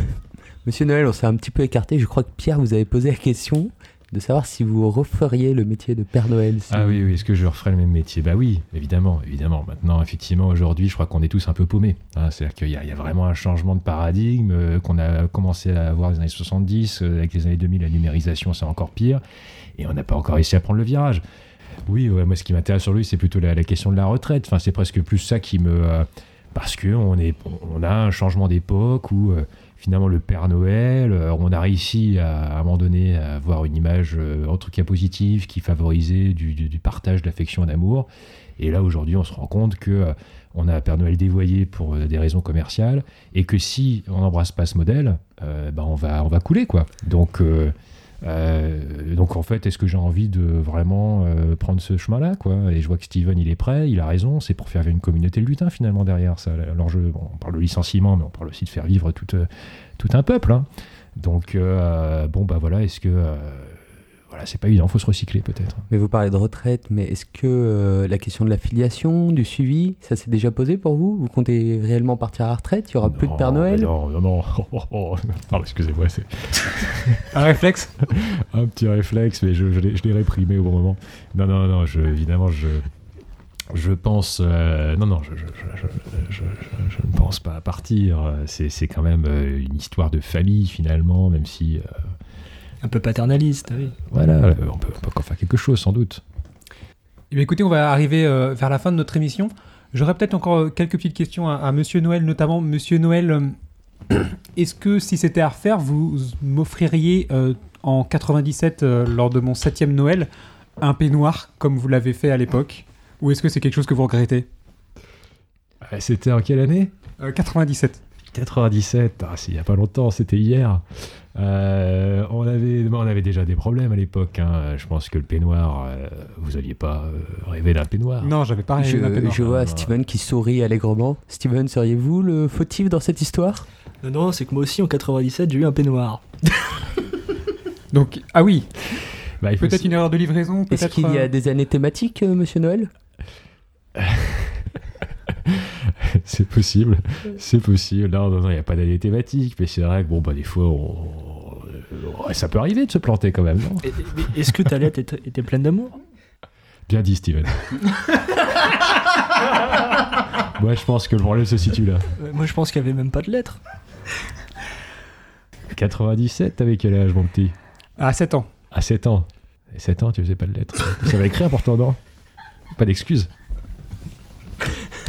Monsieur Noël, on s'est un petit peu écarté. Je crois que Pierre vous avait posé la question de savoir si vous referiez le métier de Père Noël. si- Ah oui, oui, est-ce que je referais le même métier? Bah oui, évidemment, évidemment. Maintenant, effectivement, aujourd'hui, je crois qu'on est tous un peu paumés. hein. C'est-à-dire qu'il y, a- il y a vraiment un changement de paradigme euh, qu'on a commencé à avoir dans les années 70. euh, avec les années 2000, la numérisation, c'est encore pire. Et on n'a pas encore réussi à prendre le virage. Oui, ouais, moi, ce qui m'intéresse sur lui, c'est plutôt la, la question de la retraite. Enfin, c'est presque plus ça qui me... euh, parce qu'on est, on a un changement d'époque où... finalement le Père Noël, euh, on a réussi à, à un moment donné à avoir une image euh, en tout cas positive qui favorisait du, partage d'affection et d'amour. Et là aujourd'hui on se rend compte que euh, on a un Père Noël dévoyé pour des raisons commerciales et que si on n'embrasse pas ce modèle, ben on va on va couler quoi. Donc euh, donc en fait, est-ce que j'ai envie de vraiment euh, prendre ce chemin-là quoi? Et je vois que Steven, il est prêt, il a raison. C'est pour faire vivre une communauté de lutins finalement derrière ça. L'enjeu, bon, on parle de licenciement, mais on parle aussi de faire vivre tout, euh, tout un peuple. hein. Donc bon bah voilà, est-ce que voilà, c'est pas évident, faut se recycler peut-être. Mais vous parlez de retraite, mais est-ce que euh, la question de la filiation, du suivi, ça s'est déjà posé pour vous? Vous comptez réellement partir à la retraite? Il y aura plus de Non, Père Noël? Non, non, non. Oh, oh. Pardon, excusez-moi, c'est Un réflexe? Un petit réflexe, mais je, je l'ai réprimé au bon moment. Non, non, non, je, évidemment, je, je pense. euh, non, non, je, je, je, je, je- je- je ne pense pas à partir. C'est c'est quand même euh, une histoire de famille, finalement, même si. euh, Un peu paternaliste, oui. voilà, euh, on peut, on peut encore faire quelque chose, sans doute. Eh bien, écoutez, on va arriver euh, vers la fin de notre émission. J'aurais peut-être encore euh, quelques petites questions à, à Monsieur Noël, notamment Monsieur Noël. euh, Est-ce que si c'était à refaire, vous m'offririez euh, en 97, euh, lors de mon septième Noël, un peignoir comme vous l'avez fait à l'époque? Ou est-ce que c'est quelque chose que vous regrettez? C'était en quelle année? Euh, 97. 97, ah, c'est il n'y a pas longtemps, c'était hier. Euh, on, avait, on avait déjà des problèmes à l'époque. hein. Je pense que le peignoir, euh, vous n'aviez pas euh, rêvé d'un peignoir. Non, j'avais pas rêvé d'un je, peignoir. je vois Ah, Steven qui sourit allègrement. Steven, seriez-vous le fautif dans cette histoire? Non, non, c'est que moi aussi en 97, j'ai eu un peignoir. Donc, ah oui, Bah, peut-être une erreur de livraison, Est-ce qu'il y a des années thématiques, euh, Monsieur Noël? C'est possible, c'est possible. Non, non, non, il n'y a pas d'année thématique, mais c'est vrai que bon, bah, des fois, on- ça peut arriver de se planter quand même, Est-ce que ta lettre était, était pleine d'amour? Bien dit, Steven. Moi, je pense que le problème se situe là. Euh, Moi je pense qu'il y avait même pas de lettre. 97, t'avais quel âge, mon petit? À 7 ans. À 7 ans. Et 7 ans, tu faisais pas de lettres. Ça va écrire pourtant, non? Pas d'excuses?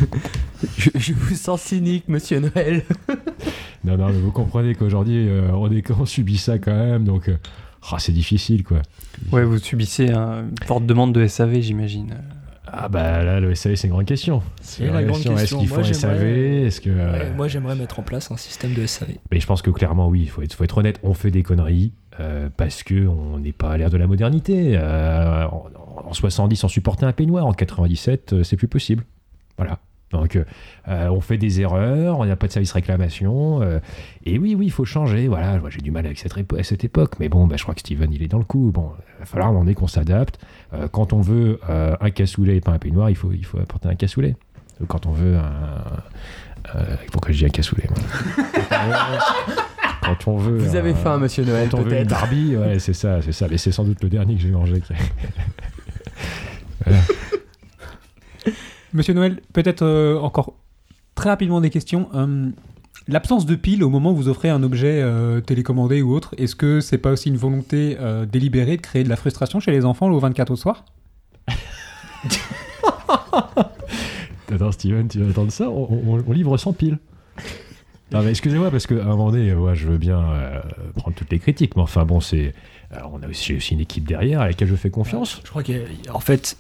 je, je vous sens cynique, Monsieur Noël. Non, non, mais vous comprenez qu'aujourd'hui, euh, on, est- on subit ça quand même, donc euh, ah, c'est difficile, quoi. Ouais, vous subissez un- une forte demande de SAV, j'imagine. Ah bah là, le SAV, c'est une grande question. C'est la grande Est-ce question. qu'il Moi, faut un j'aimerais- SAV Est-ce que... euh, Ouais, moi j'aimerais mettre en place un système de SAV. Mais je pense que clairement, oui, il faut être, faut être honnête, on fait des conneries euh, parce que on n'est pas à l'ère de la modernité. Euh, en, en 70, on supportait un peignoir, en 97, euh, c'est plus possible. Voilà. Donc, euh, euh, on fait des erreurs, on n'a pas de service réclamation. euh, et oui, oui, il faut changer. Voilà, j'ai du mal avec cette, à cette époque. Mais bon, bah, je crois que Steven, il est dans le coup. Bon, il va falloir moment donné qu'on s'adapte. Euh, quand on veut un cassoulet et pas un peignoir, il faut, il faut apporter un cassoulet. Quand on veut un. pourquoi je dis un cassoulet Quand on veut. Vous avez faim, monsieur Noël, quand on veut une Barbie, ouais, c'est ça, c'est ça. Mais c'est sans doute le dernier que j'ai mangé. qui- Monsieur Noël, peut-être euh, encore très rapidement des questions. Euh, L'absence de pile au moment où vous offrez un objet euh, télécommandé ou autre, est-ce que c'est pas aussi une volonté euh, délibérée de créer de la frustration chez les enfants le 24 au soir? Attends, Steven, tu vas attendre ça? On, on- on livre sans pile. Non, mais excusez-moi, parce qu'à un moment donné, moi, je veux bien euh, prendre toutes les critiques, mais enfin, bon, c'est. alors, on a aussi, j'ai aussi une équipe derrière à laquelle je fais confiance. Je crois qu'en fait,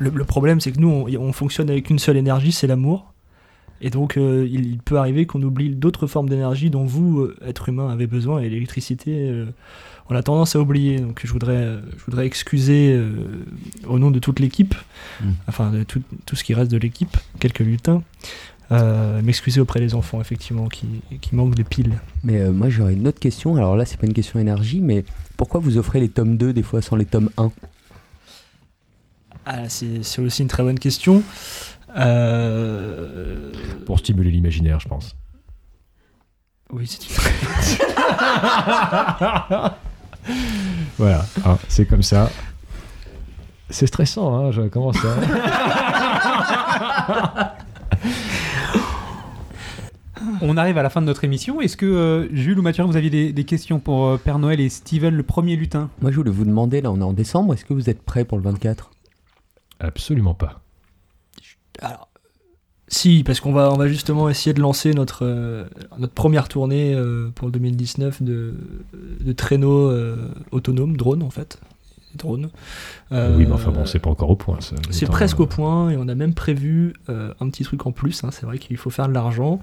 le, le problème, c'est que nous, on, on fonctionne avec une seule énergie, c'est l'amour. Et donc, euh, il, il peut arriver qu'on oublie d'autres formes d'énergie dont vous, euh, être humain, avez besoin. Et l'électricité, euh, on a tendance à oublier. Donc, je voudrais, euh, je voudrais excuser, euh, au nom de toute l'équipe, Mm. enfin, de tout, tout ce qui reste de l'équipe, quelques lutins, euh, m'excuser auprès des enfants, effectivement, qui, qui manquent de piles. Mais euh, moi, j'aurais une autre question. Alors là, c'est pas une question énergie, mais pourquoi vous offrez les tomes 2 des fois sans les tomes 1 Ah, c'est aussi une très bonne question. Euh, Pour stimuler l'imaginaire, je pense. Oui, c'est une Voilà, hein, c'est comme ça. C'est stressant, hein, je commence à. On arrive à la fin de notre émission. Est-ce que euh, Jules ou Mathurin, vous aviez des, des questions pour euh, Père Noël et Steven, le premier lutin? Moi, je voulais vous demander, là, on est en décembre, est-ce que vous êtes prêts pour le 24 Absolument pas. Alors, si, parce qu'on va, on va justement essayer de lancer notre, euh, notre première tournée euh, pour le 2019 de, de traîneaux euh, autonomes, drones en fait. Drones. Oui, mais enfin bon, c'est pas encore au point. C'est presque au point et on a même prévu un petit truc en plus. hein, c'est vrai qu'il faut faire de l'argent.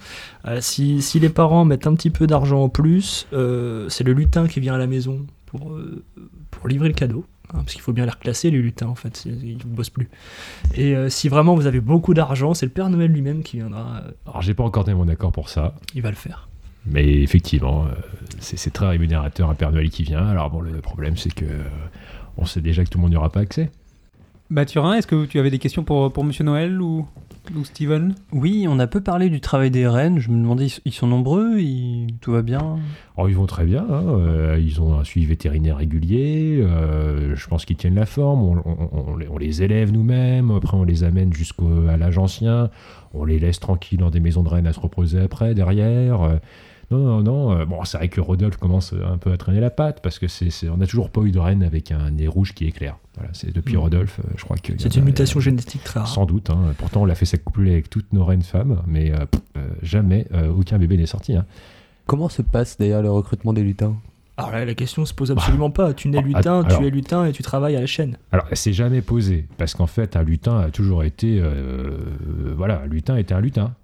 Si, si les parents mettent un petit peu d'argent en plus, c'est le lutin qui vient à la maison pour, pour livrer le cadeau. Hein, parce qu'il faut bien les reclasser, les lutins en fait, ils ne bossent plus. Et euh, si vraiment vous avez beaucoup d'argent, c'est le Père Noël lui-même qui viendra, euh, Alors, j'ai pas encore donné mon accord pour ça. il va le faire. Mais effectivement, euh, c'est c'est très rémunérateur un Père Noël qui vient. Alors bon, le problème c'est que euh, on sait déjà que tout le monde n'y aura pas accès. Mathurin, est-ce que tu avais des questions pour, pour Monsieur Noël ou, Steven Oui, on a peu parlé du travail des rennes. Je me demandais, ils- sont nombreux, ils- tout va bien Alors ils vont très bien, hein, euh, ils ont un suivi vétérinaire régulier, euh, je pense qu'ils tiennent la forme, on, on- on les- on les élève nous-mêmes, après on les amène jusqu'à l'âge ancien, on les laisse tranquilles dans des maisons de rennes à se reposer après, derrière. Euh, non, non, non. euh, bon, c'est vrai que Rodolphe commence un peu à traîner la patte, parce que c'est, c'est- on n'a toujours pas eu de reine avec un nez rouge qui éclaire. Voilà, c'est depuis Mm. Rodolphe, euh, je crois que... C'est une mutation génétique très rare. Sans doute, hein. pourtant on l'a fait s'accoupler avec toutes nos reines femmes, mais euh, pff, euh, jamais euh, aucun bébé n'est sorti. hein. Comment se passe d'ailleurs le recrutement des lutins? Alors là, la question se pose absolument pas. Tu nais Ah, lutin, alors- tu es lutin et tu travailles à la chaîne. Alors, elle s'est jamais posée, parce qu'en fait, un lutin a toujours été. euh, euh, voilà, un lutin était un lutin.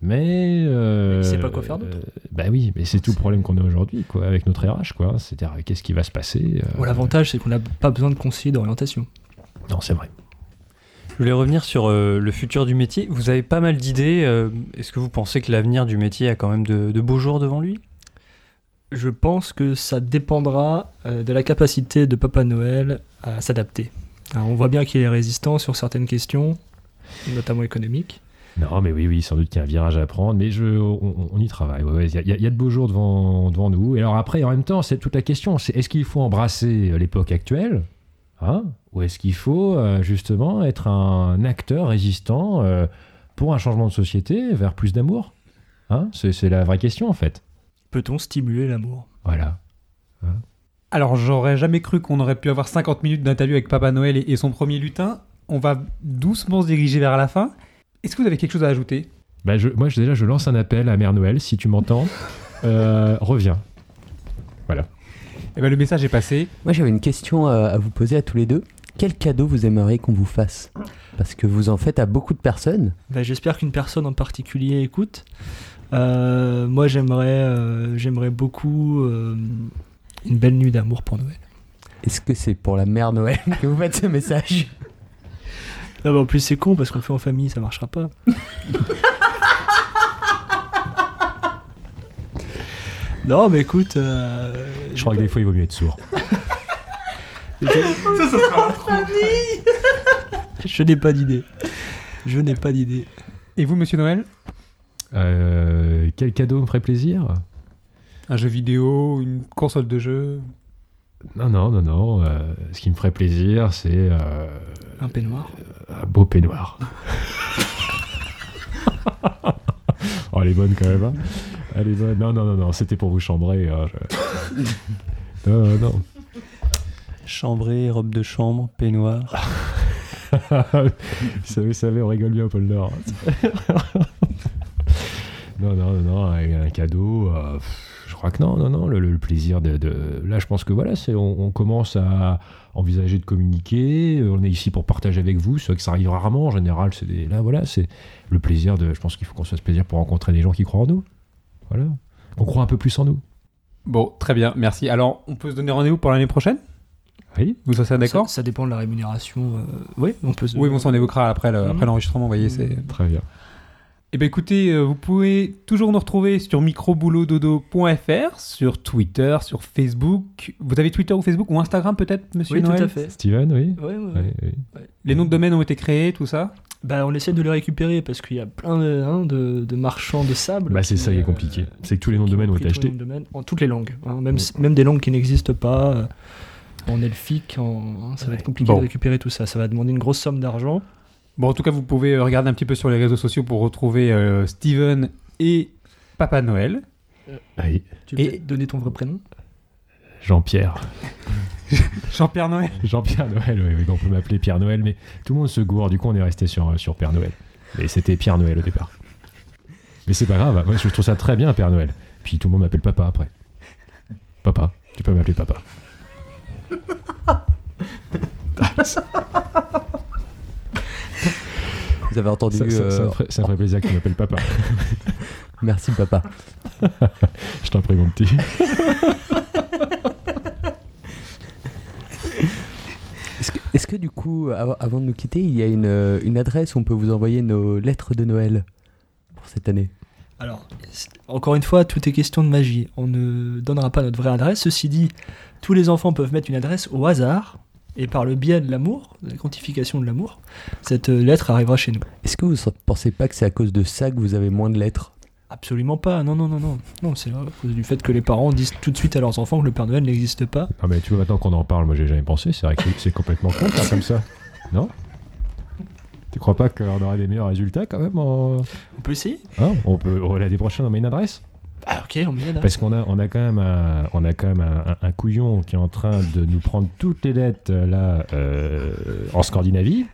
Mais. Euh, Il sait pas quoi faire d'autre. euh, bah oui, mais c'est tout le problème qu'on a aujourd'hui, quoi, avec notre RH, quoi. C'est-à-dire, qu'est-ce qui va se passer euh, Bon, L'avantage, c'est qu'on n'a pas besoin de conseiller d'orientation. Non, c'est vrai. Je voulais revenir sur euh, le futur du métier. Vous avez pas mal d'idées. euh, Est-ce que vous pensez que l'avenir du métier a quand même de, de beaux jours devant lui? Je pense que ça dépendra euh, de la capacité de Papa Noël à s'adapter. Alors, on voit bien qu'il est résistant sur certaines questions, notamment économiques. Non, mais oui, oui, sans doute qu'il y a un virage à prendre, mais je, on, on y travaille. ouais, ouais, Il y, a- y de beaux jours devant, devant nous. Et alors après, en même temps, c'est toute la question. C'est est-ce qu'il faut embrasser euh, l'époque actuelle hein, Ou est-ce qu'il faut euh, justement être un acteur résistant euh, pour un changement de société vers plus d'amour hein c'est, c'est la vraie question en fait. Peut-on stimuler l'amour? Voilà. Alors, j'aurais jamais cru qu'on aurait pu avoir 50 minutes d'interview avec Papa Noël et, et son premier lutin. On va doucement se diriger vers la fin. Est-ce que vous avez quelque chose à ajouter? Bah, je, moi, je- déjà, je lance un appel à Mère Noël, si tu m'entends. Euh, reviens. Eh ben, Le message est passé. Moi, j'avais une question à, à vous poser à tous les deux. Quel cadeau vous aimeriez qu'on vous fasse? Parce que vous en faites à beaucoup de personnes. Ben, J'espère qu'une personne en particulier écoute. Euh, moi, j'aimerais, euh, j'aimerais beaucoup euh, une belle nuit d'amour pour Noël. Est-ce que c'est pour la mère Noël que vous faites ce message? Non, mais en plus, c'est con parce qu'on le fait en famille, ça marchera pas. non, mais écoute. euh, Je crois que des fois, il vaut mieux être sourd. Je n'ai pas d'idée. Je n'ai pas d'idée. Et vous, monsieur Noël? Euh, quel cadeau me ferait plaisir? Un jeu vidéo, une console de jeu? Non, non, non, non. euh, ce qui me ferait plaisir, c'est euh, Un peignoir. un beau peignoir. oh, elle est bonne quand même. hein. elle est bonne. Non, non, non, non. C'était pour vous chambrer. hein, je- Non, non, non. Chambré, robe de chambre, peignoir. vous, savez, vous savez, on rigole bien au pôle Nord. non, non, non, non, un, cadeau. euh, crois que non, non, non. Le, le plaisir de, de- Là, je pense que voilà, c'est, on, on commence à envisager de communiquer. On est ici pour partager avec vous. C'est vrai que ça arrive rarement. En général, c'est des- là, voilà, c'est le plaisir de. Je pense qu'il faut qu'on se fasse plaisir pour rencontrer des gens qui croient en nous. Voilà. On croit un peu plus en nous. Bon, très bien, merci. Alors, on peut se donner rendez-vous pour l'année prochaine? Oui. Vous serez d'accord? ça, ça dépend de la rémunération. euh, Oui, on peut se. Oui, ça on évoquera après, le- après l'enregistrement, vous voyez, c'est... Très bien. Eh bien écoutez, euh, vous pouvez toujours nous retrouver sur microboulododo.fr, sur Twitter, sur Facebook. Vous avez Twitter ou Facebook ou Instagram peut-être, monsieur Oui, tout à fait. Steven, oui. Ouais. Les noms de domaine ont été créés, tout ça? Bah, on essaie de les récupérer parce qu'il y a plein de, hein, de, de marchands de sable. Bah, c'est ça qui est euh, compliqué. C'est que tous les noms de qui domaine ont été tous les achetés. noms de domaine en toutes les langues, hein, même, même des langues qui n'existent pas. euh, En elfique, en, hein, ça va être compliqué Bon. de récupérer tout ça. Ça va demander une grosse somme d'argent. Bon, en tout cas, vous pouvez euh, regarder un petit peu sur les réseaux sociaux pour retrouver euh, Steven et Papa Noël. Oui. Tu peux Et- donner ton vrai prénom? Jean-Pierre. Jean-Pierre Noël. Jean-Pierre Noël, oui, oui, on peut m'appeler Pierre Noël, mais tout le monde se gourre, du coup on est resté sur, sur Père Noël. Et c'était Pierre Noël au départ. Mais c'est pas grave, moi je trouve ça très bien Père Noël. Puis tout le monde m'appelle papa après. Papa, tu peux m'appeler papa. Vous avez entendu. Ça, ça- ça euh, me ferait, ça me ferait plaisir que tu m'appelles papa. Merci, papa. Je t'en prie mon petit. Est-ce que, du coup, av- avant de nous quitter, il y a une, euh, une adresse où on peut vous envoyer nos lettres de Noël pour cette année? Alors, encore une fois, tout est question de magie. On ne donnera pas notre vraie adresse. Ceci dit, tous les enfants peuvent mettre une adresse au hasard. Et par le biais de l'amour, de la quantification de l'amour, cette euh, lettre arrivera chez nous. Est-ce que vous ne pensez pas que c'est à cause de ça que vous avez moins de lettres? Absolument pas. Non, non, non, non. Non, c'est à cause du fait que les parents disent tout de suite à leurs enfants que le Père Noël n'existe pas. Non mais tu vois maintenant qu'on en parle, moi j'ai jamais pensé, c'est vrai que c'est- complètement con ça, comme ça. Non? Tu crois pas qu'on aura des meilleurs résultats quand même en... On peut essayer Hein? On peut l'année prochaine on met une adresse? Ah. Parce qu'on a, on a quand même, un, on a quand même un, un- un couillon qui est en train de nous prendre toutes les lettres euh, là euh, en Scandinavie.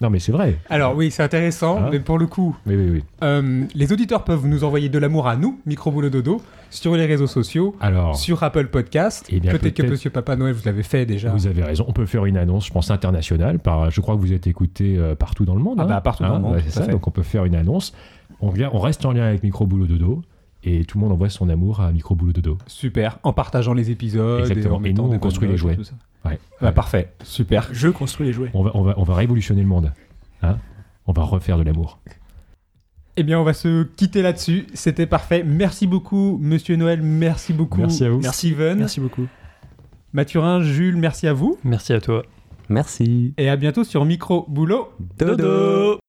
Non mais c'est vrai. Alors oui, c'est intéressant, Hein mais pour le coup, Oui oui oui. euh, les auditeurs peuvent nous envoyer de l'amour à nous, Microboulot Dodo, sur les réseaux sociaux, Alors sur Apple Podcast. Eh peut-être que Monsieur Papa Noël, vous l'avez fait déjà. vous avez raison. On peut faire une annonce, je pense internationale. Par, je crois que vous êtes écouté euh, partout dans le monde. Ah hein. bah, partout dans le monde, ouais, tout c'est ça. fait. Donc on peut faire une annonce. On, vient, on reste en lien avec Micro Boulot Dodo et tout le monde envoie son amour à Micro Boulot Dodo. Super, en partageant les épisodes. Exactement. en Et nous, on construit les jouets. tout ça. Ouais. Bah, Ouais. parfait, super. Je construis les jouets. On va, on va, on va révolutionner le monde. Hein on va refaire de l'amour. Eh bien, on va se quitter là-dessus. C'était parfait. Merci beaucoup, Monsieur Noël. Merci beaucoup. Merci à vous. Merci, Steven. Merci beaucoup. Mathurin, Jules, merci à vous. Merci à toi. Merci. Et à bientôt sur Micro Boulot. Dodo.